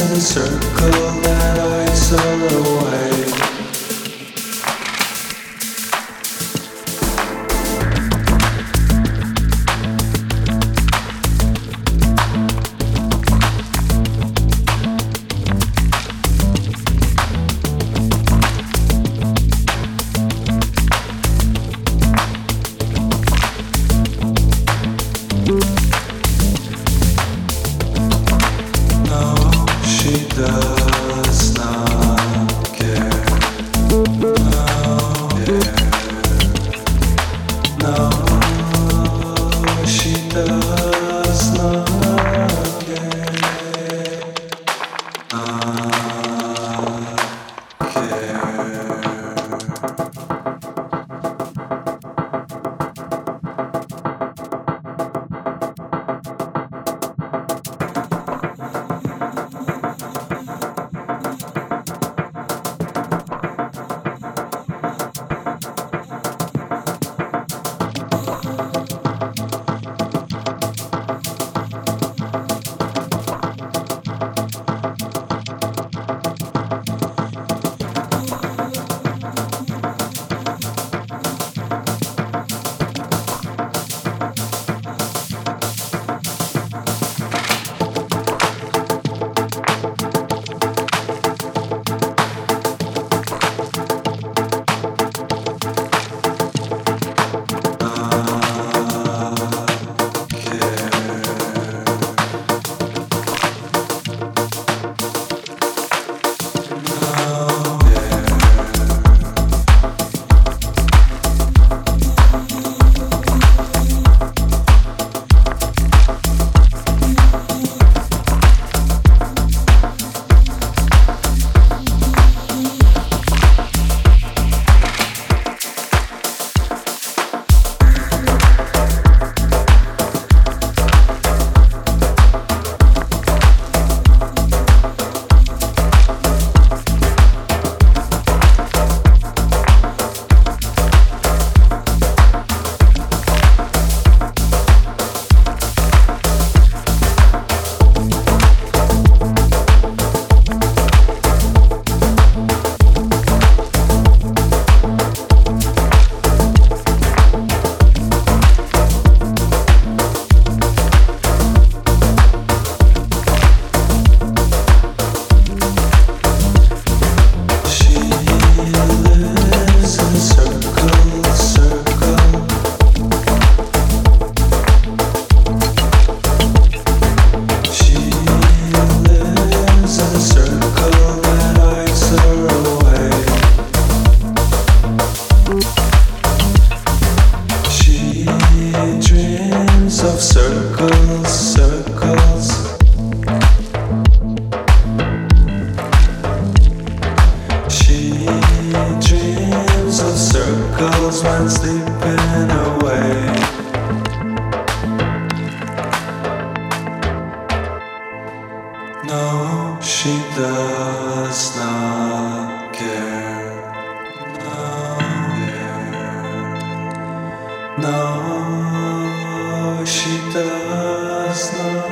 in a circle that I saw away. the of circles, circles. She dreams of circles when sleeping away. No, she does not care. No, no. читасна.